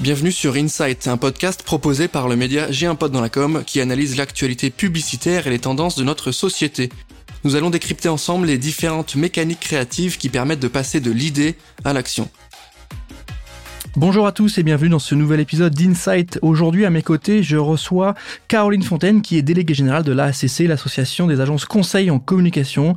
Bienvenue sur Insight, un podcast proposé par le média J'ai un pote qui analyse l'actualité publicitaire et les tendances de notre société. Nous allons décrypter ensemble les différentes mécaniques créatives qui permettent de passer de l'idée à l'action. Bonjour à tous et bienvenue dans ce nouvel épisode d'Insight. Aujourd'hui à mes côtés, je reçois Caroline Fontaine qui est déléguée générale de l'ACC, l'association des agences conseils en communication.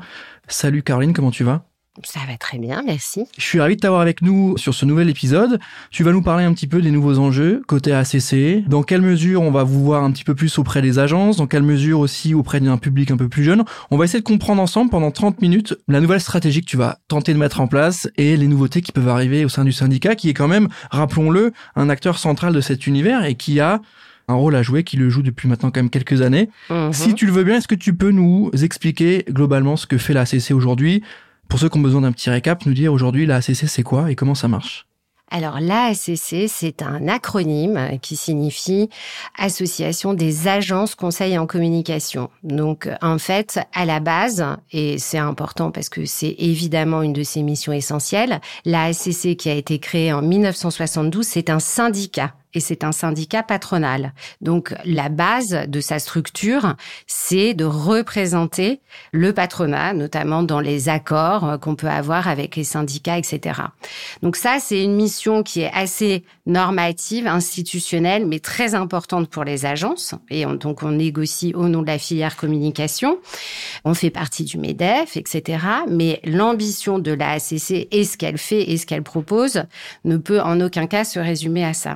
Salut Caroline, comment tu vas? Ça va très bien, merci. Je suis ravi de t'avoir avec nous sur ce nouvel épisode. Tu vas nous parler un petit peu des nouveaux enjeux côté ACC, dans quelle mesure on va vous voir un petit peu plus auprès des agences, dans quelle mesure aussi auprès d'un public un peu plus jeune? On va essayer de comprendre ensemble pendant 30 minutes la nouvelle stratégie que tu vas tenter de mettre en place et les nouveautés qui peuvent arriver au sein du syndicat, qui est quand même, rappelons-le, un acteur central de cet univers et qui a un rôle à jouer, qui le joue depuis maintenant quand même quelques années. Mhm. Si tu le veux bien, est-ce que tu peux nous expliquer globalement ce que fait la ACC aujourd'hui? Pour ceux qui ont besoin d'un petit récap, nous dire aujourd'hui la c'est quoi et comment ça marche? Alors l'ACC, c'est un acronyme qui signifie Association des agences conseils en communication. Donc en fait, à la base, et c'est important parce que c'est évidemment une de ses missions essentielles, l'ACC qui a été créée en 1972, c'est un syndicat et c'est un syndicat patronal. Donc la base de sa structure, c'est de représenter le patronat, notamment dans les accords euh, qu'on peut avoir avec les syndicats, etc. Donc ça, c'est une mission qui est assez normative, institutionnelle, mais très importante pour les agences. Et donc on négocie au nom de la filière communication. On fait partie du MEDEF, etc. Mais l'ambition de la ACC et ce qu'elle fait et ce qu'elle propose ne peut en aucun cas se résumer à ça.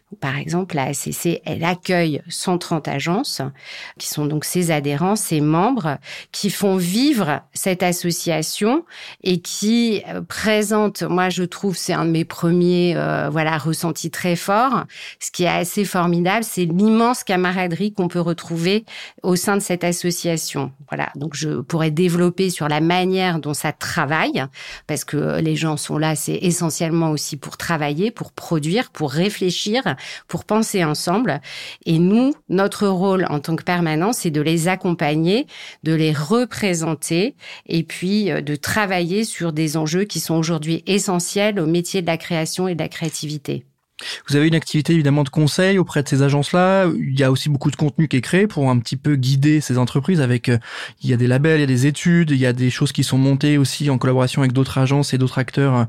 Par exemple, la ACC, elle accueille 130 agences qui sont donc ses adhérents, ses membres, qui font vivre cette association et qui euh, présentent, moi je trouve, c'est un de mes premiers euh, voilà ressentis très forts. Ce qui est assez formidable, c'est l'immense camaraderie qu'on peut retrouver au sein de cette association. Voilà, donc je pourrais développer sur la manière dont ça travaille, parce que les gens sont là, c'est essentiellement aussi pour travailler, pour produire, pour réfléchir pour penser ensemble. Et nous, notre rôle en tant que permanent, c'est de les accompagner, de les représenter et puis euh, de travailler sur des enjeux qui sont aujourd'hui essentiels au métier de la création et de la créativité. Vous avez une activité évidemment de conseil auprès de ces agences-là. Il y a aussi beaucoup de contenu qui est créé pour un petit peu guider ces entreprises avec, euh, il y a des labels, il y a des études, il y a des choses qui sont montées aussi en collaboration avec d'autres agences et d'autres acteurs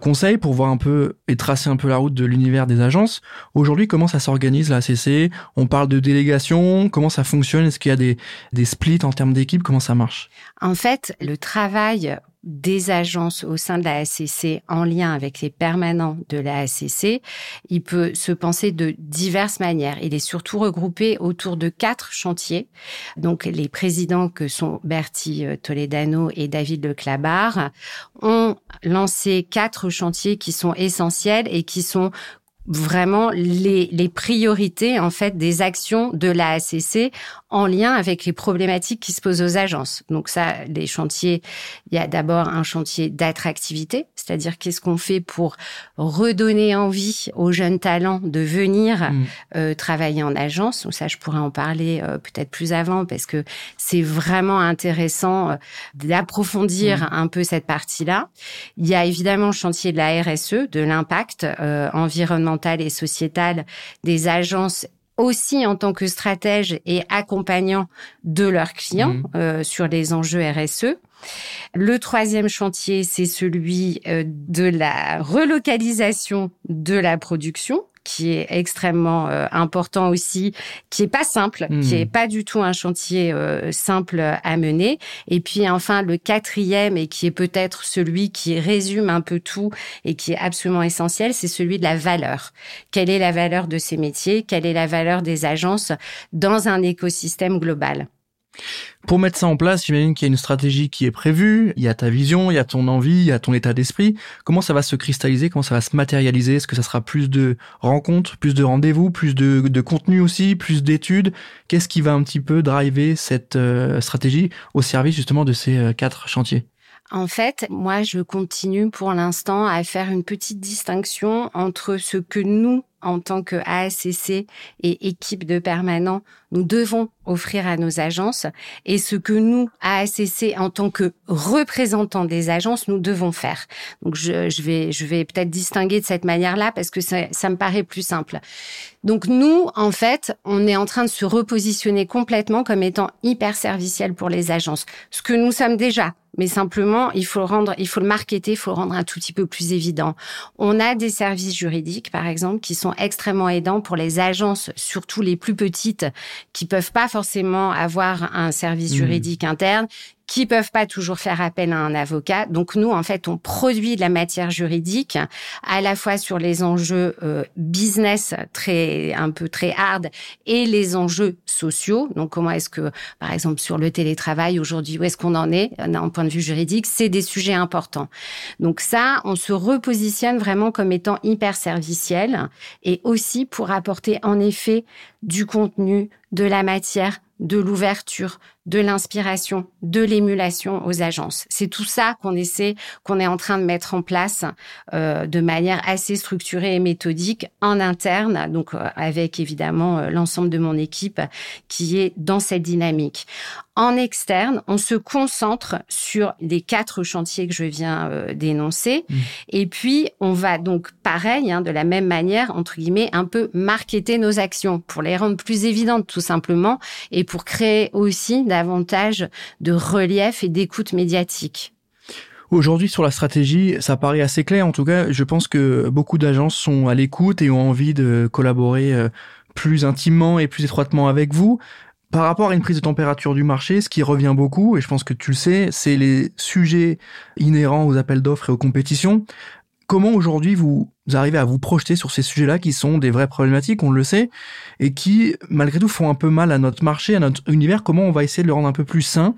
conseils pour voir un peu et tracer un peu la route de l'univers des agences. Aujourd'hui, comment ça s'organise la CC On parle de délégation, comment ça fonctionne? Est-ce qu'il y a des, des splits en termes d'équipe? Comment ça marche? En fait, le travail des agences au sein de la ACC en lien avec les permanents de la ACC, il peut se penser de diverses manières. Il est surtout regroupé autour de quatre chantiers. Donc, les présidents que sont Bertie euh, Toledano et David Leclabar ont lancé quatre chantiers qui sont essentiels et qui sont vraiment les, les priorités en fait des actions de la ACC en lien avec les problématiques qui se posent aux agences. Donc ça, les chantiers, il y a d'abord un chantier d'attractivité, c'est-à-dire qu'est-ce qu'on fait pour redonner envie aux jeunes talents de venir mm. euh, travailler en agence. Donc ça, je pourrais en parler euh, peut-être plus avant parce que c'est vraiment intéressant euh, d'approfondir mm. un peu cette partie-là. Il y a évidemment le chantier de la RSE, de l'impact environnemental et sociétal des agences aussi en tant que stratège et accompagnant de leurs clients mmh. euh, sur les enjeux RSE. Le troisième chantier, c'est celui euh, de la relocalisation de la production qui est extrêmement euh, important aussi, qui est pas simple, qui hmm. est pas du tout un chantier euh, simple à mener. Et puis enfin le quatrième et qui est peut-être celui qui résume un peu tout et qui est absolument essentiel, c'est celui de la valeur. Quelle est la valeur de ces métiers? Quelle est la valeur des agences dans un écosystème global? Pour mettre ça en place, j'imagine qu'il y a une stratégie qui est prévue, il y a ta vision, il y a ton envie, il y a ton état d'esprit. Comment ça va se cristalliser? Comment ça va se matérialiser? Est-ce que ça sera plus de rencontres, plus de rendez-vous, plus de, contenu aussi, plus d'études? Qu'est-ce qui va un petit peu driver cette euh, stratégie au service justement de ces euh, quatre chantiers? En fait, moi, je continue pour l'instant à faire une petite distinction entre ce que nous, en tant que ASCC et équipe de permanents, nous devons offrir à nos agences et ce que nous, ASCC, en tant que représentants des agences, nous devons faire. Donc, je, je vais, je vais peut-être distinguer de cette manière-là parce que ça, ça me paraît plus simple. Donc, nous, en fait, on est en train de se repositionner complètement comme étant hyper serviciel pour les agences. Ce que nous sommes déjà mais simplement il faut le rendre, il faut le marketer, il faut le rendre un tout petit peu plus évident. On a des services juridiques, par exemple, qui sont extrêmement aidants pour les agences, surtout les plus petites, qui peuvent pas forcément avoir un service mmh. juridique interne, qui peuvent pas toujours faire appel à un avocat. Donc nous, en fait, on produit de la matière juridique à la fois sur les enjeux euh, business très un peu très hard et les enjeux sociaux. Donc comment est-ce que, par exemple, sur le télétravail aujourd'hui, où est-ce qu'on en est d'un point de vue juridique? C'est des sujets importants. Donc ça, on se repositionne vraiment comme étant hyper serviciel et aussi pour apporter en effet du contenu, de la matière, de l'ouverture, de l'inspiration, de l'émulation aux agences. C'est tout ça qu'on essaie, qu'on est en train de mettre en place euh, de manière assez structurée et méthodique en interne, donc euh, avec évidemment euh, l'ensemble de mon équipe qui est dans cette dynamique. En externe, on se concentre sur les quatre chantiers que je viens d'énoncer, mmh. et puis on va donc pareil, hein, de la même manière entre guillemets, un peu marketer nos actions pour les rendre plus évidentes tout simplement, et pour créer aussi davantage de relief et d'écoute médiatique. Aujourd'hui, sur la stratégie, ça paraît assez clair. En tout cas, je pense que beaucoup d'agences sont à l'écoute et ont envie de collaborer euh, plus intimement et plus étroitement avec vous. Par rapport à une prise de température du marché, ce qui revient beaucoup, et je pense que tu le sais, c'est les sujets inhérents aux appels d'offres et aux compétitions. Comment aujourd'hui vous arrivez à vous projeter sur ces sujets-là qui sont des vraies problématiques, on le sait, et qui malgré tout font un peu mal à notre marché, à notre univers. Comment on va essayer de le rendre un peu plus sain?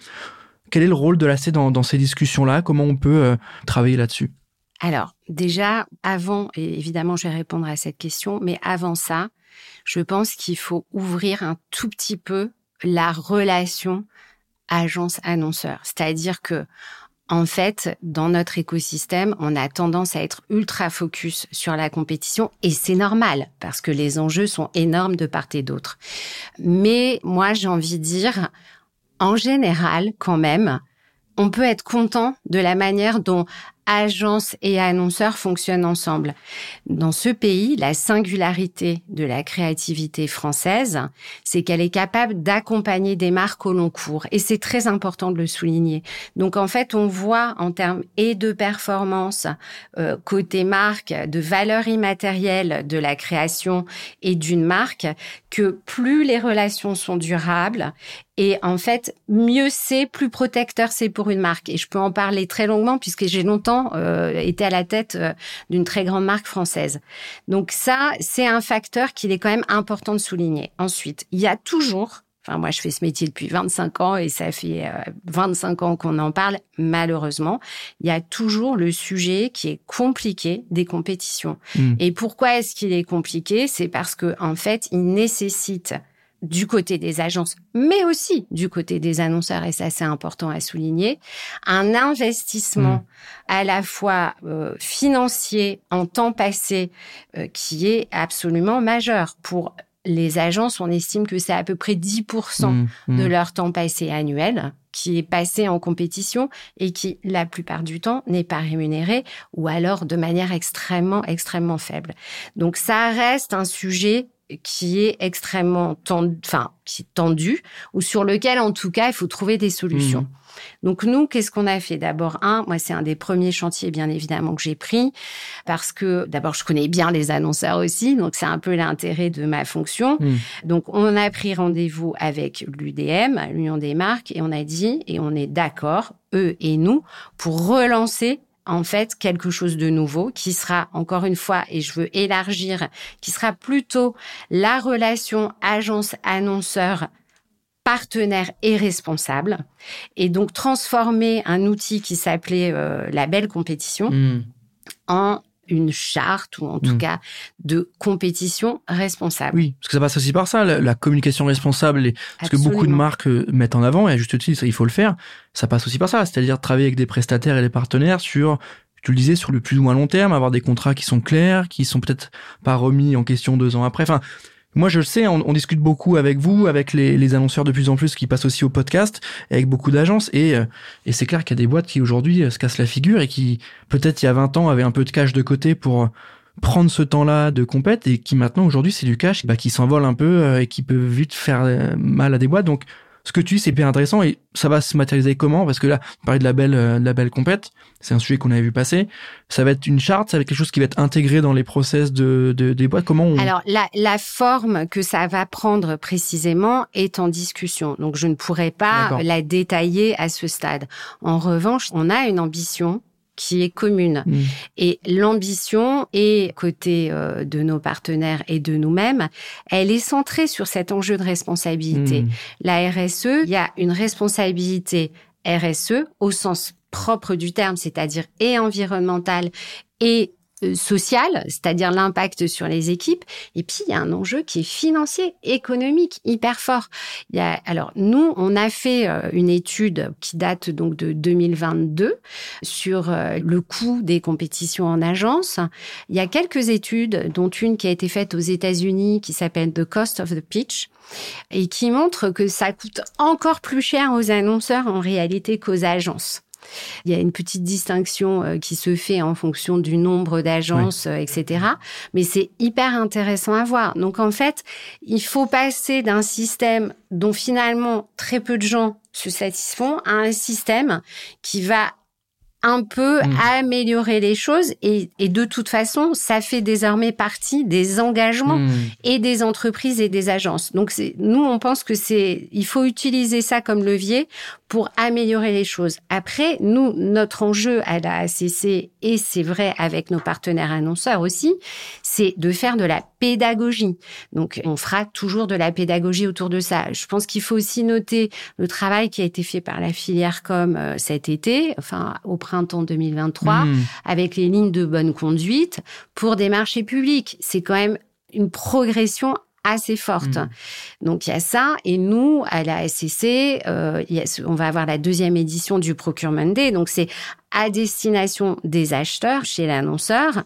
Quel est le rôle de l'AC dans, dans ces discussions-là? Comment on peut euh, travailler là-dessus? Alors, déjà, avant, et évidemment, je vais répondre à cette question, mais avant ça, je pense qu'il faut ouvrir un tout petit peu la relation agence-annonceur. C'est-à-dire que, en fait, dans notre écosystème, on a tendance à être ultra focus sur la compétition et c'est normal parce que les enjeux sont énormes de part et d'autre. Mais moi, j'ai envie de dire, en général, quand même, on peut être content de la manière dont agences et annonceurs fonctionnent ensemble. Dans ce pays, la singularité de la créativité française, c'est qu'elle est capable d'accompagner des marques au long cours. Et c'est très important de le souligner. Donc en fait, on voit en termes et de performance, euh, côté marque, de valeur immatérielle de la création et d'une marque, que plus les relations sont durables et en fait, mieux c'est, plus protecteur c'est pour une marque. Et je peux en parler très longuement puisque j'ai longtemps euh, était à la tête euh, d'une très grande marque française. Donc ça, c'est un facteur qu'il est quand même important de souligner. Ensuite, il y a toujours Enfin, moi, je fais ce métier depuis 25 ans et ça fait 25 euh, ans qu'on en parle. Malheureusement, il y a toujours le sujet qui est compliqué des compétitions. Hmm. Et pourquoi est-ce qu'il est compliqué? C'est parce que en fait, il nécessite du côté des agences, mais aussi du côté des annonceurs, et ça c'est important à souligner, un investissement mmh. à la fois euh, financier en temps passé euh, qui est absolument majeur. Pour les agences, on estime que c'est à peu près 10% mmh, mmh. de leur temps passé annuel qui est passé en compétition et qui, la plupart du temps, n'est pas rémunéré ou alors de manière extrêmement, extrêmement faible. Donc ça reste un sujet qui est extrêmement tendu, enfin, qui est tendu, ou sur lequel, en tout cas, il faut trouver des solutions. Mmh. Donc nous, qu'est-ce qu'on a fait? D'abord, un, moi c'est un des premiers chantiers bien évidemment que j'ai pris parce que d'abord je connais bien les annonceurs aussi, donc c'est un peu l'intérêt de ma fonction. Mmh. Donc on a pris rendez-vous avec l'UDM, l'Union des marques, et on a dit et on est d'accord, eux et nous, pour relancer en fait quelque chose de nouveau qui sera encore une fois et je veux élargir qui sera plutôt la relation agence annonceur partenaire et responsable et donc transformer un outil qui s'appelait euh, la belle compétition mmh. en une charte ou en tout mm. cas de compétition responsable. Oui, parce que ça passe aussi par ça, la, communication responsable, et, parce que beaucoup de marques euh, mettent en avant, et à juste titre, il faut le faire, ça passe aussi par ça, c'est-à-dire travailler avec des prestataires et des partenaires sur tu le disais, sur le plus ou moins long terme, avoir des contrats qui sont clairs, qui sont peut-être pas remis en question deux ans après. Enfin, moi, je le sais, on, discute beaucoup avec vous, avec les, annonceurs de plus en plus qui passent aussi au podcast, avec beaucoup d'agences. Et, euh, et c'est clair qu'il y a des boîtes qui aujourd'hui euh, se cassent la figure et qui, peut-être il y a 20 ans, avaient un peu de cash de côté pour prendre ce temps-là de compète et qui maintenant, aujourd'hui, c'est du cash bah, qui s'envole un peu et qui peut vite faire mal à des boîtes. Donc, ce que tu dis, c'est hyper intéressant et ça va se matérialiser comment? Parce que là, on parlait de la belle, euh, de la belle compète, c'est un sujet qu'on avait vu passer. Ça va être une charte, ça va être quelque chose qui va être intégré dans les process de, de des boîtes. Comment on... Alors, la, la forme que ça va prendre précisément est en discussion. Donc, je ne pourrais pas la détailler à ce stade. En revanche, on a une ambition qui est commune. Mm. Et l'ambition, et côté euh, de nos partenaires et de nous-mêmes, elle est centrée sur cet enjeu de responsabilité. Mm. La RSE, il y a une responsabilité RSE au sens propre du terme, c'est-à-dire et environnementale et social, c'est-à-dire l'impact sur les équipes. Et puis, il y a un enjeu qui est financier, économique, hyper fort. Il y a, alors, nous, on a fait euh, une étude qui date donc de 2022 sur euh, le coût des compétitions en agence. Il y a quelques études, dont une qui a été faite aux États-Unis qui s'appelle The Cost of the Pitch et qui montre que ça coûte encore plus cher aux annonceurs en réalité qu'aux agences. Il y a une petite distinction euh, qui se fait en fonction du nombre d'agences, euh, etc. Mais c'est hyper intéressant à voir. Donc en fait, il faut passer d'un système dont finalement très peu de gens se satisfont à un système qui va un peu mmh. améliorer les choses et, et, de toute façon, ça fait désormais partie des engagements mmh. et des entreprises et des agences. Donc nous, on pense que c'est, il faut utiliser ça comme levier pour améliorer les choses. Après, nous, notre enjeu à la ACC, et c'est vrai avec nos partenaires annonceurs aussi, c'est de faire de la pédagogie. Donc, on fera toujours de la pédagogie autour de ça. Je pense qu'il faut aussi noter le travail qui a été fait par la filière com euh, cet été, enfin printemps 2023, mmh. avec les lignes de bonne conduite pour des marchés publics. C'est quand même une progression assez forte. Mmh. Donc il y a ça et nous à la SCC, euh, on va avoir la deuxième édition du Procurement Day. Donc c'est à destination des acheteurs chez l'annonceur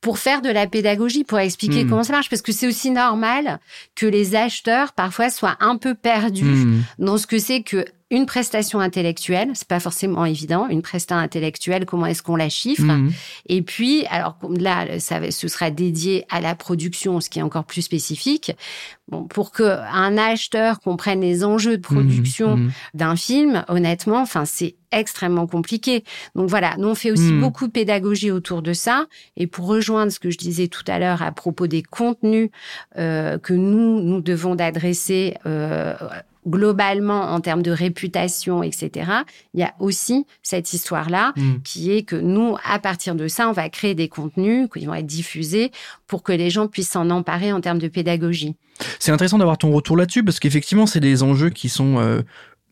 pour faire de la pédagogie, pour expliquer mmh. comment ça marche, parce que c'est aussi normal que les acheteurs parfois soient un peu perdus mmh. dans ce que c'est que une prestation intellectuelle, c'est pas forcément évident. Une prestation intellectuelle, comment est-ce qu'on la chiffre? Mhm. Et puis, alors là, ça, ce sera dédié à la production, ce qui est encore plus spécifique. Bon, pour que un acheteur comprenne les enjeux de production mhm. Mhm. d'un film, honnêtement, enfin, c'est extrêmement compliqué. Donc voilà, nous on fait aussi beaucoup de pédagogie autour de ça. Et pour rejoindre ce que je disais tout à l'heure à propos des contenus euh, que nous nous devons d'adresser euh, globalement en termes de réputation, etc., il y a aussi cette histoire-là mm. qui est que nous, à partir de ça, on va créer des contenus qui vont être diffusés pour que les gens puissent s'en emparer en termes de pédagogie. C'est intéressant d'avoir ton retour là-dessus parce qu'effectivement, c'est des enjeux qui sont euh,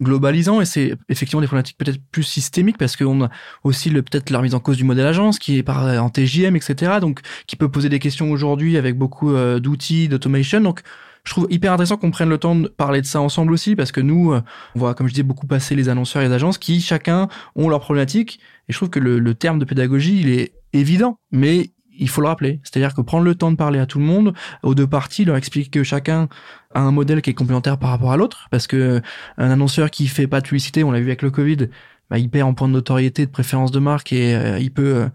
globalisants et c'est effectivement des problématiques peut-être plus systémiques parce qu'on a aussi le peut-être la remise en cause du modèle agence qui est par en TJM etc donc qui peut poser des questions aujourd'hui avec beaucoup euh, d'outils d'automation donc je trouve hyper intéressant qu'on prenne le temps de parler de ça ensemble aussi, parce que nous, euh, on voit, comme je disais, beaucoup passer les annonceurs et les agences qui, chacun, ont leurs problématiques. Et je trouve que le, terme de pédagogie, il est évident, mais il faut le rappeler. C'est-à-dire que prendre le temps de parler à tout le monde, aux deux parties, leur expliquer que chacun a un modèle qui est complémentaire par rapport à l'autre, parce que un annonceur qui fait pas de publicité, on l'a vu avec le Covid, bah, il perd en point de notoriété, de préférence de marque et euh, il peut euh,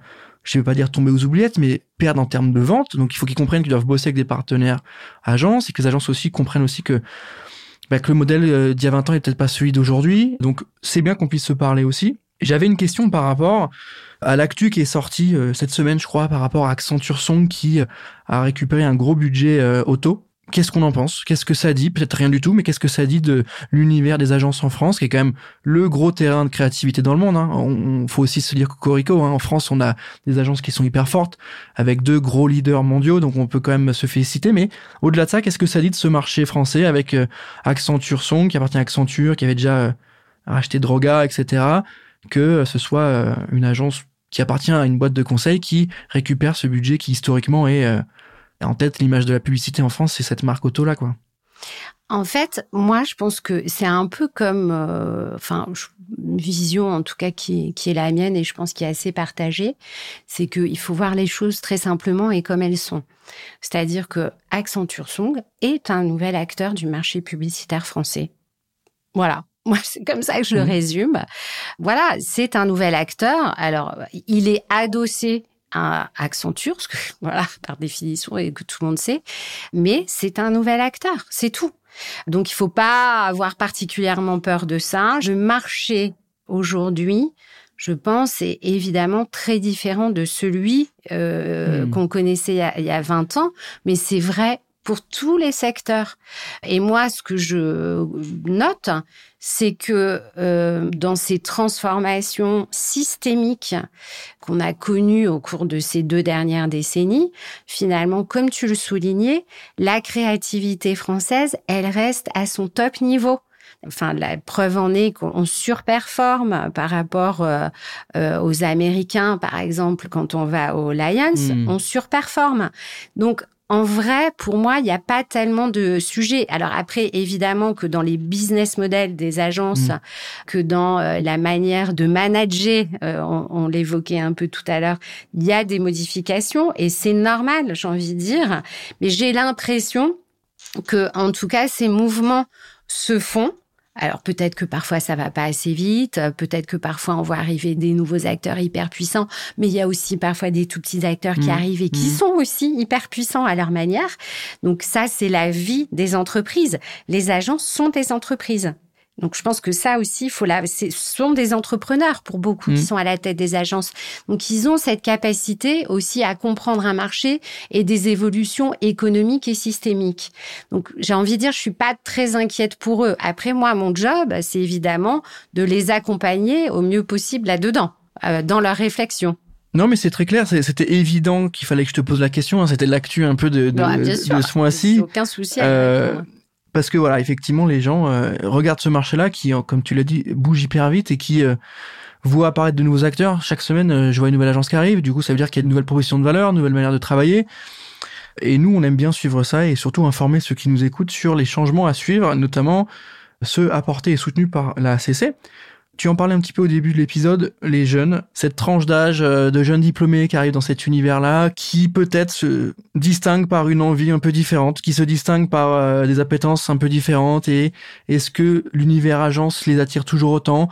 je ne veux pas dire tomber aux oubliettes, mais perdre en termes de vente. Donc il faut qu'ils comprennent qu'ils doivent bosser avec des partenaires agences et que les agences aussi comprennent aussi que, bah, que le modèle euh, d'il y a 20 ans est peut-être pas celui d'aujourd'hui. Donc c'est bien qu'on puisse se parler aussi. J'avais une question par rapport à l'actu qui est sorti euh, cette semaine, je crois, par rapport à Accenture Song qui euh, a récupéré un gros budget auto Qu'est-ce qu'on en pense? Qu'est-ce que ça dit? Peut-être rien du tout, mais qu'est-ce que ça dit de l'univers des agences en France, qui est quand même le gros terrain de créativité dans le monde. Hein? On, faut aussi se dire Cocorico. Hein. En France, on a des agences qui sont hyper fortes, avec deux gros leaders mondiaux, donc on peut quand même se féliciter. Mais au-delà de ça, qu'est-ce que ça dit de ce marché français avec euh, Accenture Song, qui appartient à Accenture, qui avait déjà euh, racheté Droga, etc. Que euh, ce soit une agence qui appartient à une boîte de conseil qui récupère ce budget qui historiquement est en tête, l'image de la publicité en France, c'est cette marque auto là, quoi. En fait, moi, je pense que c'est un peu comme, euh, enfin, une vision en tout cas qui, qui est la mienne et je pense qui est assez partagée, c'est qu'il faut voir les choses très simplement et comme elles sont. C'est-à-dire que Accenture Song est un nouvel acteur du marché publicitaire français. Voilà. Moi, c'est comme ça que je le mmh. résume. Voilà, c'est un nouvel acteur. Alors, il est adossé à Accenture, ce que, voilà, par définition, et que tout le monde sait. Mais c'est un nouvel acteur, c'est tout. Donc, il faut pas avoir particulièrement peur de ça. Le marché aujourd'hui, je pense, est évidemment très différent de celui euh, hmm. qu'on connaissait il y, a, il y a 20 ans, mais c'est vrai pour tous les secteurs. Et moi, ce que je note, c'est que euh, dans ces transformations systémiques qu'on a connues au cours de ces deux dernières décennies, finalement, comme tu le soulignais, la créativité française, elle reste à son top niveau. Enfin, la preuve en est qu'on surperforme par rapport euh, euh, aux Américains, par exemple, quand on va aux Lions, hmm. on surperforme. Donc, en vrai, pour moi, il n'y a pas tellement de sujets. Alors après, évidemment que dans les business models des agences, mm. que dans euh, la manière de manager, euh, on, l'évoquait un peu tout à l'heure, il y a des modifications et c'est normal, j'ai envie de dire. Mais j'ai l'impression que, en tout cas, ces mouvements se font alors peut-être que parfois ça va pas assez vite, peut-être que parfois on voit arriver des nouveaux acteurs hyper puissants, mais il y a aussi parfois des tout petits acteurs qui mmh. arrivent et qui mmh. sont aussi hyper puissants à leur manière. Donc ça, c'est la vie des entreprises. Les agences sont des entreprises. Donc je pense que ça aussi, faut la, ce sont des entrepreneurs pour beaucoup qui mmh. sont à la tête des agences. Donc ils ont cette capacité aussi à comprendre un marché et des évolutions économiques et systémiques. Donc j'ai envie de dire, je suis pas très inquiète pour eux. Après moi, mon job, c'est évidemment de les accompagner au mieux possible là-dedans, euh, dans leur réflexion. Non, mais c'est très clair. C'était évident qu'il fallait que je te pose la question. Hein. C'était l'actu un peu de, de, bah, de ce mois-ci. Aucun souci. Euh, parce que voilà, effectivement, les gens euh, regardent ce marché-là qui, comme tu l'as dit, bouge hyper vite et qui euh, voit apparaître de nouveaux acteurs. Chaque semaine, euh, je vois une nouvelle agence qui arrive. Du coup, ça veut dire qu'il y a une nouvelle proposition de valeur, une nouvelle manière de travailler. Et nous, on aime bien suivre ça et surtout informer ceux qui nous écoutent sur les changements à suivre, notamment ceux apportés et soutenus par la CC. Tu en parlais un petit peu au début de l'épisode, les jeunes, cette tranche d'âge euh, de jeunes diplômés qui arrivent dans cet univers-là, qui peut-être se distinguent par une envie un peu différente, qui se distinguent par euh, des appétences un peu différentes. Et est-ce que l'univers agence les attire toujours autant?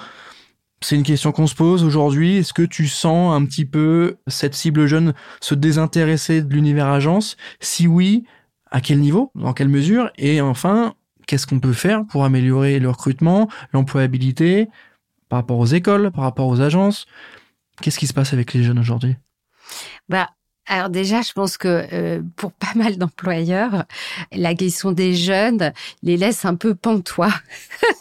C'est une question qu'on se pose aujourd'hui. Est-ce que tu sens un petit peu cette cible jeune se désintéresser de l'univers agence? Si oui, à quel niveau? Dans quelle mesure? Et enfin, qu'est-ce qu'on peut faire pour améliorer le recrutement, l'employabilité? Par rapport aux écoles, par rapport aux agences. Qu'est-ce qui se passe avec les jeunes aujourd'hui? Bah, alors déjà, je pense que euh, pour pas mal d'employeurs, la question des jeunes les laisse un peu pantois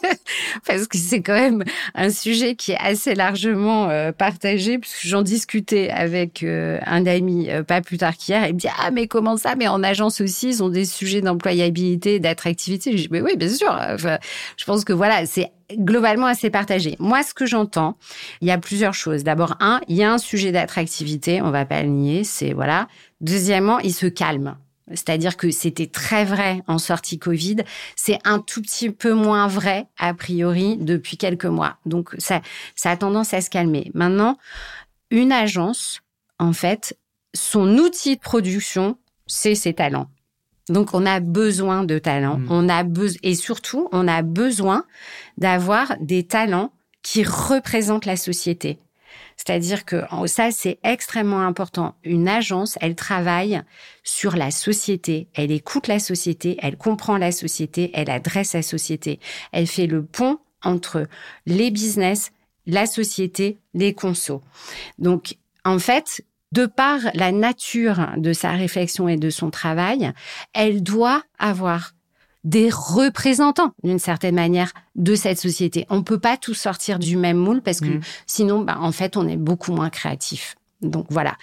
parce que c'est quand même un sujet qui est assez largement euh, partagé. Puisque j'en discutais avec euh, un ami pas plus tard qu'hier, il me dit ah mais comment ça? Mais en agence aussi, ils ont des sujets d'employabilité, d'attractivité. Je dis mais oui, bien sûr. Je pense que voilà, c'est globalement assez partagé. Moi, ce que j'entends, il y a plusieurs choses. D'abord, un, il y a un sujet d'attractivité, on va pas le nier, c'est voilà. Deuxièmement, il se calme. C'est-à-dire que c'était très vrai en sortie Covid. C'est un tout petit peu moins vrai, a priori, depuis quelques mois. Donc, ça, ça a tendance à se calmer. Maintenant, une agence, en fait, son outil de production, c'est ses talents. Donc on a besoin de talents, mm. on a besoin et surtout on a besoin d'avoir des talents qui représentent la société. C'est-à-dire que ça c'est extrêmement important. Une agence, elle travaille sur la société, elle écoute la société, elle comprend la société, elle adresse la société, elle fait le pont entre les business, la société, les consos. Donc en fait, de par la nature de sa réflexion et de son travail, elle doit avoir des représentants d'une certaine manière de cette société. On peut pas tout sortir du même moule parce que mmh. sinon, bah, en fait, on est beaucoup moins créatif. Donc voilà,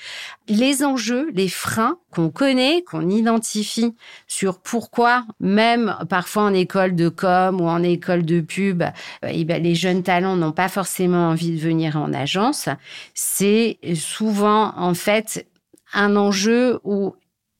les enjeux, les freins qu'on connaît, qu'on identifie sur pourquoi même parfois en école de com ou en école de pub, eh ben, les jeunes talents n'ont pas forcément envie de venir en agence, c'est souvent en fait un enjeu où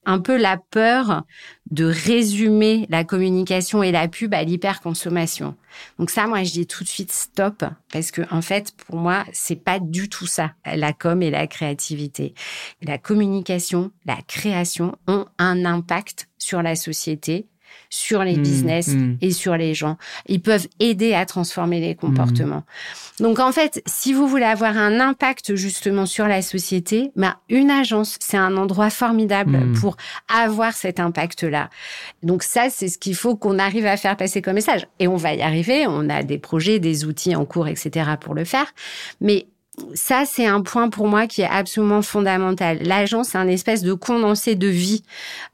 un peu la peur de résumer la communication et la pub à l'hyperconsommation. Donc ça, moi, je dis tout de suite stop parce que en fait, pour moi, c'est pas du tout ça la com et la créativité. La communication, la création ont un impact sur la société sur les mmh, business mmh. et sur les gens. Ils peuvent aider à transformer les comportements. Mmh. Donc en fait, si vous voulez avoir un impact justement sur la société, bah, une agence, c'est un endroit formidable pour avoir cet impact-là. Donc ça, c'est ce qu'il faut qu'on arrive à faire passer comme message. Et on va y arriver. On a des projets, des outils en cours, etc. pour le faire. Mais ça, c'est un point pour moi qui est absolument fondamental. L'agence, c'est un espèce de condensé de vie.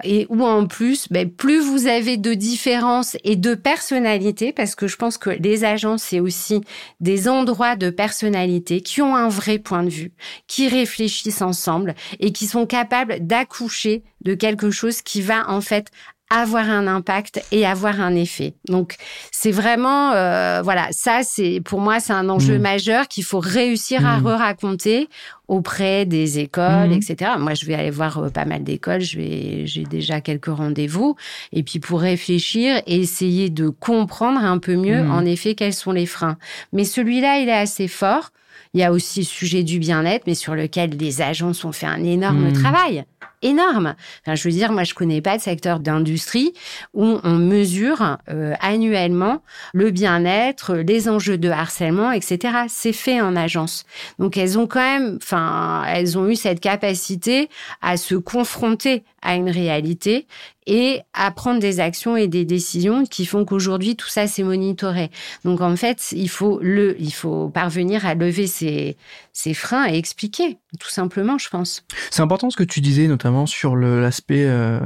Et où en plus, ben, plus vous avez de différences et de personnalités, parce que je pense que les agences, c'est aussi des endroits de personnalité qui ont un vrai point de vue, qui réfléchissent ensemble et qui sont capables d'accoucher de quelque chose qui va en fait avoir un impact et avoir un effet. Donc c'est vraiment euh, voilà ça c'est pour moi c'est un enjeu mmh. majeur qu'il faut réussir à mmh. re-raconter auprès des écoles, mmh. etc. Moi je vais aller voir euh, pas mal d'écoles, je vais j'ai déjà quelques rendez-vous et puis pour réfléchir et essayer de comprendre un peu mieux en effet quels sont les freins. Mais celui-là il est assez fort. Il y a aussi le sujet du bien-être, mais sur lequel les agences ont fait un énorme travail énorme. Enfin, je veux dire, moi, je connais pas de secteur d'industrie où on mesure euh, annuellement le bien-être, les enjeux de harcèlement, etc. C'est fait en agence. Donc, elles ont quand même, enfin, elles ont eu cette capacité à se confronter à une réalité et à prendre des actions et des décisions qui font qu'aujourd'hui tout ça s'est monitoré. Donc en fait, il faut le, il faut parvenir à lever ces, ces freins et expliquer, tout simplement, je pense. C'est important ce que tu disais, notamment sur l'aspect euh,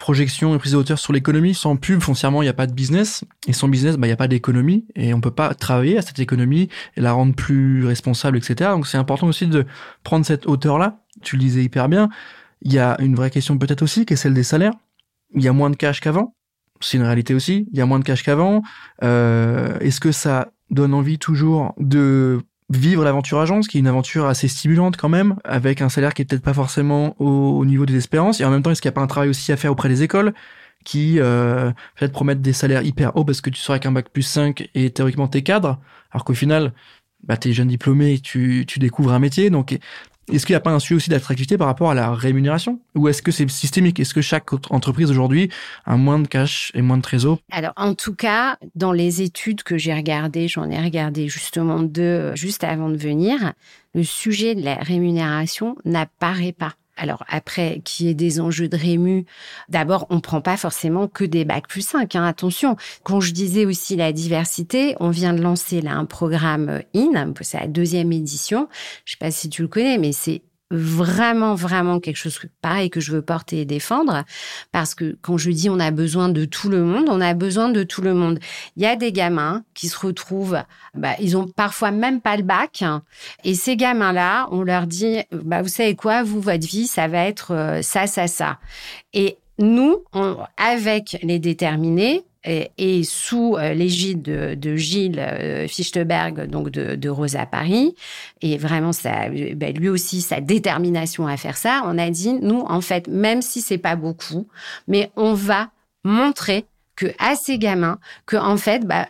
projection et prise de sur l'économie. Sans pub, foncièrement, il n'y a pas de business. Et sans business, bah, il n'y a pas d'économie. Et on peut pas travailler à cette économie et la rendre plus responsable, etc. Donc c'est important aussi de prendre cette hauteur-là. Tu le disais hyper bien. Il y a une vraie question peut-être aussi, qui est celle des salaires. Il y a moins de cash qu'avant. C'est une réalité aussi. Il y a moins de cash qu'avant. Euh, Est-ce que ça donne envie toujours de vivre l'aventure agence, qui est une aventure assez stimulante quand même, avec un salaire qui est peut-être pas forcément au, niveau des espérances? Et en même temps, est-ce qu'il n'y a pas un travail aussi à faire auprès des écoles qui euh, peut-être promettent des salaires hyper hauts parce que tu seras avec un bac plus 5 et théoriquement t'es cadre, alors qu'au final, bah, t'es jeune diplômé, tu, tu découvres un métier. Donc est-ce qu'il n'y a pas un sujet aussi d'attractivité par rapport à la rémunération? Ou est-ce que c'est systémique? Est-ce que chaque entreprise aujourd'hui a moins de cash et moins de trésor? Alors, en tout cas, dans les études que j'ai regardées, j'en ai regardé justement deux euh, juste avant de venir, le sujet de la rémunération n'apparaît pas. Alors après, qui est des enjeux de rému, d'abord, on prend pas forcément que des bacs plus 5, hein, attention. Quand je disais aussi la diversité, on vient de lancer là un programme IN, c'est la deuxième édition. Je sais pas si tu le connais, mais c'est vraiment, vraiment quelque chose pareil que je veux porter et défendre. Parce que quand je dis on a besoin de tout le monde, on a besoin de tout le monde. Il y a des gamins qui se retrouvent, bah, ils ont parfois même pas le bac. Et ces gamins-là, on leur dit, bah, vous savez quoi, vous, votre vie, ça va être euh, ça, ça, ça. Et nous, on, avec les déterminés, et, sous euh, l'égide de, Gilles euh, Fichtenberg, donc de, Rosa Paris, et vraiment ça, ben, lui aussi sa détermination à faire ça, on a dit nous en fait même si c'est pas beaucoup, mais on va montrer que à ces gamins que en fait bah,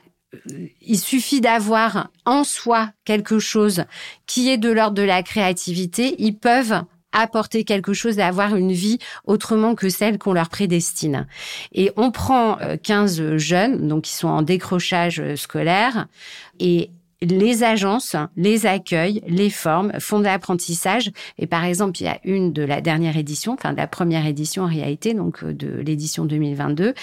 il suffit d'avoir en soi quelque chose qui est de l'ordre de la créativité, ils peuvent apporter quelque chose et avoir une vie autrement que celle qu'on leur prédestine. Et on prend 15 euh, jeunes, donc qui sont en décrochage euh, scolaire, et les agences les accueillent, les forment, font de l'apprentissage. Et par exemple, il y a une de la dernière édition, enfin de la première édition en réalité, donc euh, de l'édition 2022,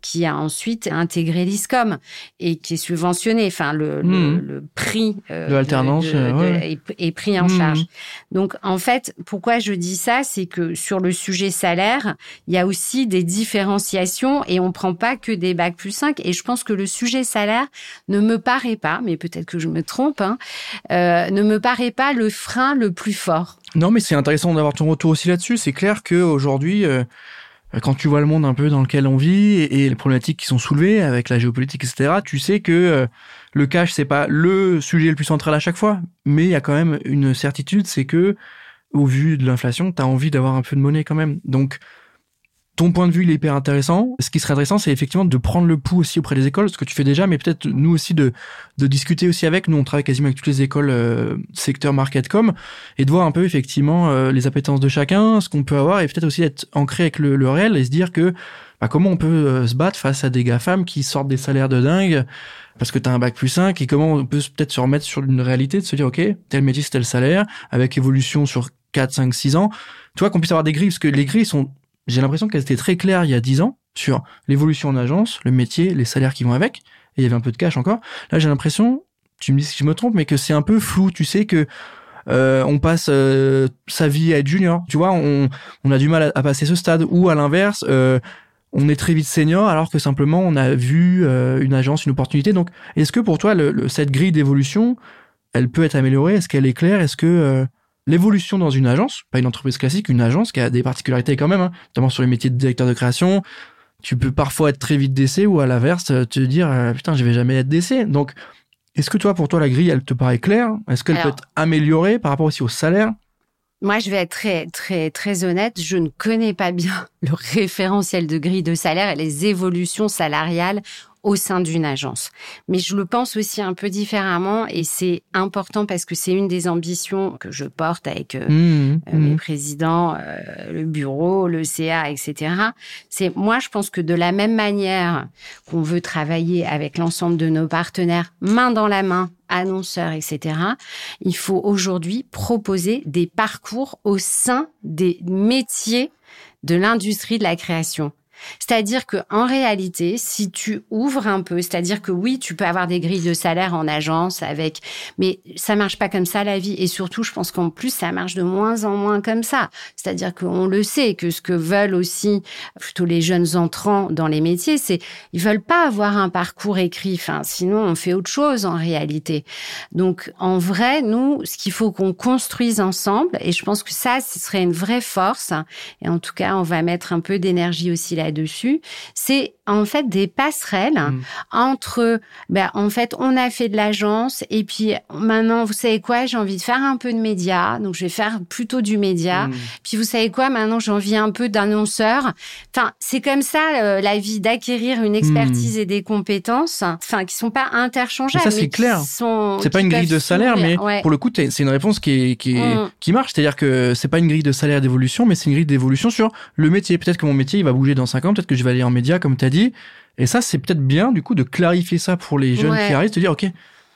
qui a ensuite intégré l'ISCOM et qui est subventionné. Enfin, le, le, mmh. le, prix euh, de l'alternance euh, est, pris en mmh. charge. Donc, en fait, pourquoi je dis ça, c'est que sur le sujet salaire, il y a aussi des différenciations et on prend pas que des bacs plus 5. Et je pense que le sujet salaire ne me paraît pas, mais peut-être que je me trompe, hein, euh, ne me paraît pas le frein le plus fort. Non, mais c'est intéressant d'avoir ton retour aussi là-dessus. C'est clair qu'aujourd'hui, euh, quand tu vois le monde un peu dans lequel on vit et, les problématiques qui sont soulevées avec la géopolitique, etc., tu sais que euh, le cash, c'est pas le sujet le plus central à chaque fois, mais il y a quand même une certitude, c'est que au vu de l'inflation, tu as envie d'avoir un peu de monnaie quand même. Donc, ton point de vue il est hyper intéressant. Ce qui serait intéressant, c'est effectivement de prendre le pouls aussi auprès des écoles, ce que tu fais déjà, mais peut-être nous aussi de, de discuter aussi avec. Nous, on travaille quasiment avec toutes les écoles euh, secteur marketcom et de voir un peu effectivement euh, les appétences de chacun, ce qu'on peut avoir et peut-être aussi être ancré avec le, le réel et se dire que bah, comment on peut euh, se battre face à des GAFAM qui sortent des salaires de dingue parce que tu as un bac plus 5 et comment on peut peut-être se remettre sur une réalité de se dire ok tel métier c'est tel salaire avec évolution sur 4 5 6 ans tu vois qu'on puisse avoir des grilles parce que les grilles sont j'ai l'impression qu'elles étaient très claires il y a 10 ans sur l'évolution en agence, le métier, les salaires qui vont avec, et il y avait un peu de cash encore. Là, j'ai l'impression, tu me dis si je me trompe, mais que c'est un peu flou. Tu sais que euh, on passe euh, sa vie à être junior. Tu vois, on, on a du mal à, passer ce stade. Ou à l'inverse, euh, on est très vite senior alors que simplement on a vu euh, une agence, une opportunité. Donc, est-ce que pour toi, le, cette grille d'évolution, elle peut être améliorée? Est-ce qu'elle est claire? Est-ce que euh, l'évolution dans une agence, pas une entreprise classique, une agence qui a des particularités quand même, hein, notamment sur les métiers de directeur de création. Tu peux parfois être très vite d'essai ou à l'inverse te dire euh, putain je vais jamais être d'essai. Donc est-ce que toi pour toi la grille elle te paraît claire? Est-ce qu'elle peut être améliorée par rapport aussi au salaire? Moi, je vais être très, très, très honnête. Je ne connais pas bien le référentiel de grille de salaire et les évolutions salariales au sein d'une agence. Mais je le pense aussi un peu différemment et c'est important parce que c'est une des ambitions que je porte avec euh, mmh, euh, mes mmh. présidents, euh, le bureau, le CA, etc. C'est moi, je pense que de la même manière qu'on veut travailler avec l'ensemble de nos partenaires main dans la main annonceurs, etc. Il faut aujourd'hui proposer des parcours au sein des métiers de l'industrie de la création. C'est-à-dire que en réalité, si tu ouvres un peu, c'est-à-dire que oui, tu peux avoir des grilles de salaire en agence avec, mais ça marche pas comme ça la vie. Et surtout, je pense qu'en plus, ça marche de moins en moins comme ça. C'est-à-dire qu'on le sait que ce que veulent aussi plutôt les jeunes entrants dans les métiers, c'est ils veulent pas avoir un parcours écrit. Enfin, sinon on fait autre chose en réalité. Donc en vrai, nous, ce qu'il faut qu'on construise ensemble, et je pense que ça, ce serait une vraie force. Et en tout cas, on va mettre un peu d'énergie aussi là dessus c'est en fait des passerelles mm. entre, ben, en fait, on a fait de l'agence et puis maintenant, vous savez quoi, j'ai envie de faire un peu de média, donc je vais faire plutôt du média. Mm. Puis vous savez quoi, maintenant j'ai envie un peu d'annonceur. Enfin, c'est comme ça euh, la vie d'acquérir une expertise mm. et des compétences, enfin, qui sont pas interchangeables. ça c'est clair. C'est pas une grille de salaire, mais pour le coup, c'est une réponse qui est, qui, qui marche. C'est-à-dire que c'est pas une grille de salaire d'évolution, mais c'est une grille d'évolution sur le métier. Peut-être que mon métier il va bouger dans 5 ans, peut-être que je vais aller en média, comme tu as dit et ça, c'est peut-être bien, du coup, de clarifier ça pour les jeunes qui arrivent, de dire, OK,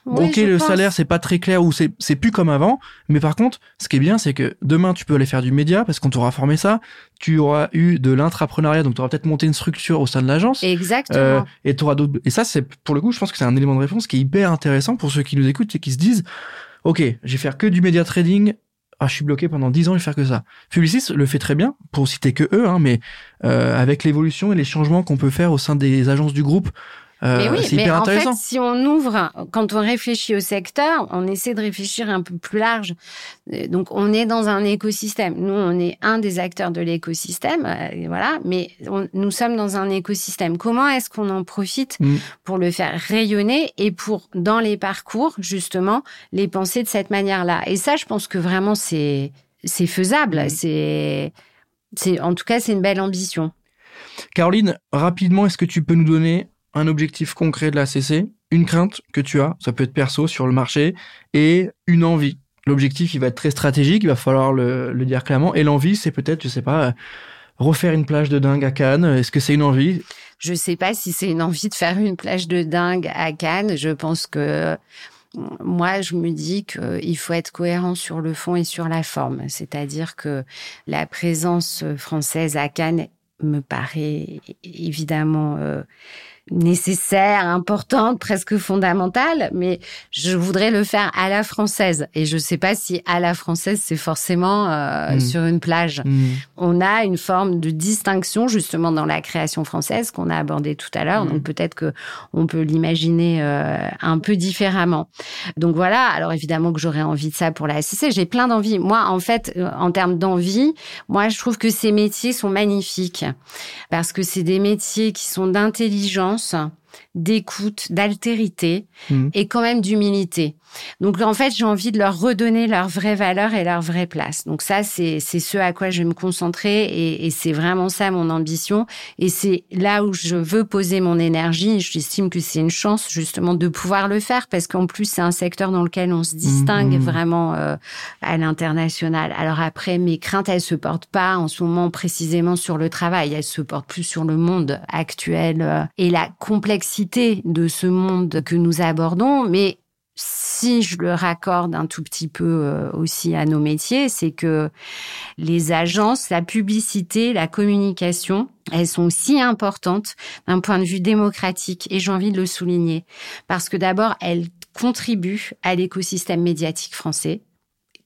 ok, le salaire, c'est pas très clair ou c'est plus comme avant. Mais par contre, ce qui est bien, c'est que demain, tu peux aller faire du média parce qu'on t'aura formé ça. Tu auras eu de l'intrapreneuriat, donc tu auras peut-être monté une structure au sein de l'agence. Exactement. Euh, et tu auras d'autres. Et ça, c'est pour le coup, je pense que c'est un élément de réponse qui est hyper intéressant pour ceux qui nous écoutent et qui se disent, OK, je vais faire que du média trading ah, je suis bloqué pendant 10 ans, je vais que ça. Publicis le fait très bien, pour citer que eux, hein, mais euh, avec l'évolution et les changements qu'on peut faire au sein des agences du groupe, euh, mais oui, mais en fait, si on ouvre, quand on réfléchit au secteur, on essaie de réfléchir un peu plus large. Euh, donc, on est dans un écosystème. Nous, on est un des acteurs de l'écosystème, euh, voilà. Mais nous sommes dans un écosystème. Comment est-ce qu'on en profite mm. pour le faire rayonner et pour, dans les parcours, justement, les penser de cette manière-là? Et ça, je pense que vraiment, c'est c'est faisable. Mm. C'est c'est en tout cas, c'est une belle ambition. Caroline, rapidement, est-ce que tu peux nous donner un objectif concret de la CC, une crainte que tu as, ça peut être perso sur le marché, et une envie. L'objectif, il va être très stratégique, il va falloir le, dire clairement. Et l'envie, c'est peut-être, je sais pas, euh, refaire une plage de dingue à Cannes. Est-ce que c'est une envie? Je sais pas si c'est une envie de faire une plage de dingue à Cannes. Je pense que moi, je me dis qu'il faut être cohérent sur le fond et sur la forme. C'est-à-dire que la présence française à Cannes me paraît évidemment euh, nécessaire, importante, presque fondamentale, mais je voudrais le faire à la française. Et je ne sais pas si à la française, c'est forcément euh, mm. sur une plage. Mm. On a une forme de distinction justement dans la création française qu'on a abordée tout à l'heure. Mm. Donc peut-être que on peut l'imaginer euh, un peu différemment. Donc voilà. Alors évidemment que j'aurais envie de ça pour la SCC. J'ai plein d'envie. Moi, en fait, euh, en termes d'envie, moi, je trouve que ces métiers sont magnifiques parce que c'est des métiers qui sont d'intelligence violence d'écoute, d'altérité Mhm. et quand même d'humilité. Donc en fait, j'ai envie de leur redonner leur vraie valeur et leur vraie place. Donc ça, c'est ce à quoi je vais me concentrer et, et c'est vraiment ça mon ambition. Et c'est là où je veux poser mon énergie. J'estime que c'est une chance justement de pouvoir le faire parce qu'en plus c'est un secteur dans lequel on se distingue Mhm. vraiment euh, à l'international. Alors après, mes craintes, elles se portent pas en ce moment précisément sur le travail. Elles se portent plus sur le monde actuel euh, et la complexité de ce monde que nous abordons. Mais si je le raccorde un tout petit peu euh, aussi à nos métiers, c'est que les agences, la publicité, la communication, elles sont aussi importantes d'un point de vue démocratique et j'ai envie de le souligner parce que d'abord, elles contribuent à l'écosystème médiatique français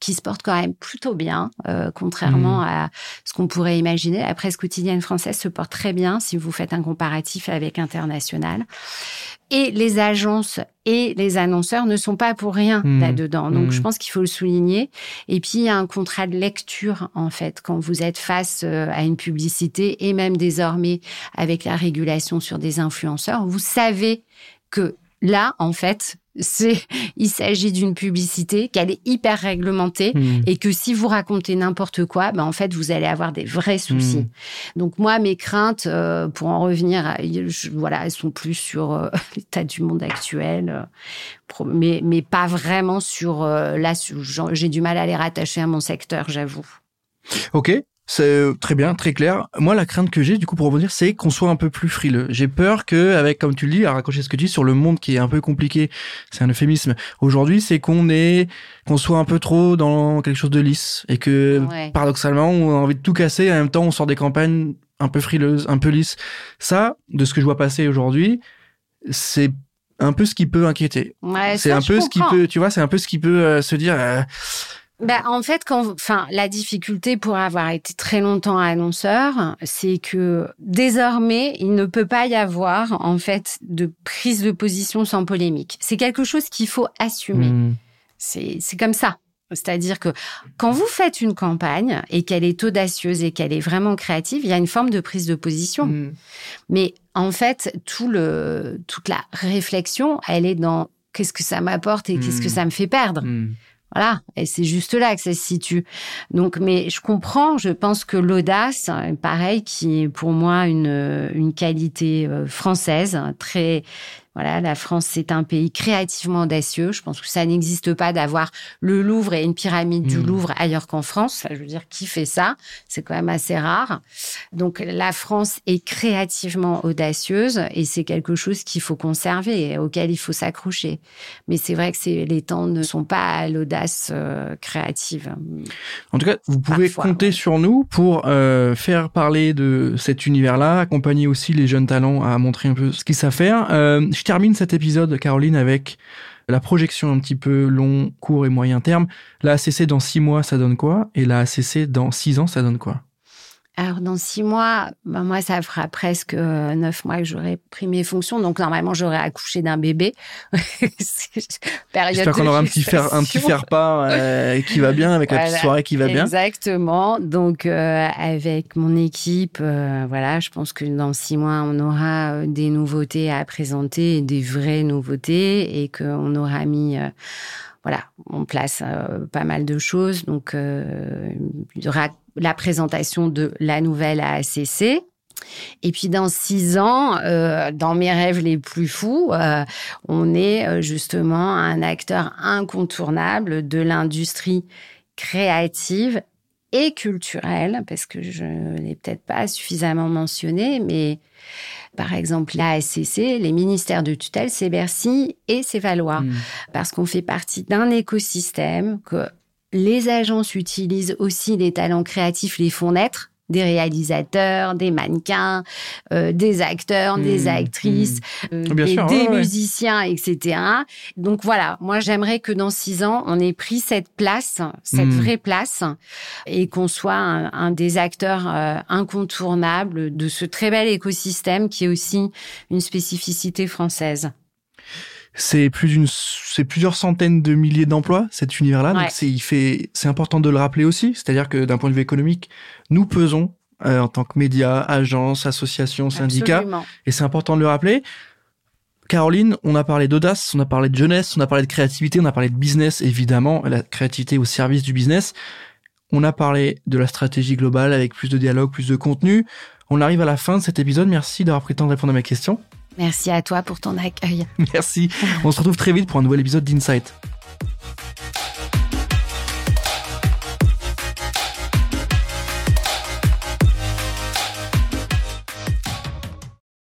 qui se porte quand même plutôt bien, euh, contrairement à ce qu'on pourrait imaginer. La presse quotidienne française se porte très bien si vous faites un comparatif avec international. Et les agences et les annonceurs ne sont pas pour rien Mmh. là-dedans. Donc, Mmh. je pense qu'il faut le souligner. Et puis, il y a un contrat de lecture, en fait, quand vous êtes face euh, à une publicité et même désormais avec la régulation sur des influenceurs, vous savez que là, en fait, il s'agit d'une publicité qu'elle est hyper réglementée Mhm. et que si vous racontez n'importe quoi, ben en fait vous allez avoir des vrais soucis. Mm. Donc moi mes craintes, euh, pour en revenir, à- je- voilà, elles sont plus sur euh, l'état du monde actuel, euh, mais mais pas vraiment sur là. J'ai du mal à les rattacher à mon secteur, j'avoue. Ok, c'est euh, très bien, très clair. Moi, la crainte que j'ai, du coup, pour rebondir, c'est qu'on soit un peu plus frileux. J'ai peur que, avec, comme tu le dis, à raccrocher ce que tu dis sur le monde qui est un peu compliqué, c'est un euphémisme. Aujourd'hui, c'est qu'on est, qu'on soit un peu trop dans quelque chose de lisse et que, Ouais. paradoxalement, on a envie de tout casser. Et en même temps, on sort des campagnes un peu frileuses, un peu lisses. Ça, de ce que je vois passer aujourd'hui, c'est un peu ce qui peut inquiéter. Ouais, C'est un peu ce qui peut, tu vois, c'est un peu ce qui peut euh, se dire. euh, Ben, en fait, quand, enfin, la difficulté pour avoir été très longtemps annonceur, c'est que désormais, il ne peut pas y avoir, en fait, de prise de position sans polémique. C'est quelque chose qu'il faut assumer. hmm, C'est, comme ça. C'est-à-dire que quand vous faites une campagne et qu'elle est audacieuse et qu'elle est vraiment créative, il y a une forme de prise de position. hmm. Mais en fait, tout le, toute la réflexion, elle est dans qu'est-ce que ça m'apporte et qu'est-ce que Mm. ça me fait perdre. Hmm. Voilà, et c'est juste là que ça se situe. Donc, mais je comprends, je pense que l'audace, pareil, qui est pour moi une, une qualité euh, française, très... Voilà, la France, c'est un pays créativement audacieux. Je pense que ça n'existe pas d'avoir le Louvre et une pyramide du Mm. Louvre ailleurs qu'en France. Je veux dire, qui fait ça? C'est quand même assez rare. Donc, la France est créativement audacieuse et c'est quelque chose qu'il faut conserver, et auquel il faut s'accrocher. Mais c'est vrai que les temps ne sont pas à l'audace euh, créative. En tout cas, vous pouvez Parfois, compter ouais. sur nous pour euh, faire parler de cet univers-là, accompagner aussi les jeunes talents à montrer un peu ce qu'ils savent faire. Euh, je termine cet épisode, Caroline, avec la projection un petit peu long, court et moyen terme. La ACC dans six mois, ça donne quoi? Et la ACC dans six ans, ça donne quoi? Alors, dans six mois, ben moi, ça fera presque euh, neuf mois que j'aurai pris mes fonctions. Donc, normalement, j'aurai accouché d'un bébé. J'espère qu'on aura un petit faire un petit faire pas euh, qui va bien avec la petite soirée qui va bien. Exactement. Donc, euh, avec mon équipe, euh, voilà, je pense que dans six mois, on aura euh, des nouveautés à présenter, des vraies nouveautés, et qu'on aura mis, euh, voilà, en place euh, pas mal de choses. Donc, euh, il y aura la présentation de la nouvelle AACC. Et puis dans six ans, euh, dans mes rêves les plus fous, euh, on est euh, justement un acteur incontournable de l'industrie créative et culturelle, parce que je ne l'ai peut-être pas suffisamment mentionné, mais par exemple la SCC, les ministères de tutelle, c'est Bercy et c'est Valois, Hmm. parce qu'on fait partie d'un écosystème que les agences utilisent aussi les talents créatifs, les font naître des réalisateurs, des mannequins, euh, des acteurs, des Mmh, actrices, euh, Bien des, sûr, des ouais, ouais. musiciens, etc. Donc voilà, moi j'aimerais que dans six ans, on ait pris cette place, cette Mmh. vraie place, et qu'on soit un, un des acteurs euh, incontournables de ce très bel écosystème qui est aussi une spécificité française c'est plus d'une, c'est plusieurs centaines de milliers d'emplois cet univers-là. Donc c'est, il fait, c'est important de le rappeler aussi. C'est-à-dire que d'un point de vue économique, nous pesons euh, en tant que médias, agences, associations, syndicats, Absolument. et c'est important de le rappeler. Caroline, on a parlé d'audace, on a parlé de jeunesse, on a parlé de créativité, on a parlé de business, évidemment, la créativité au service du business. On a parlé de la stratégie globale avec plus de dialogue, plus de contenu. On arrive à la fin de cet épisode. Merci d'avoir pris le temps de répondre à mes questions. Merci à toi pour ton accueil. Merci. On se retrouve très vite pour un nouvel épisode d'Insight.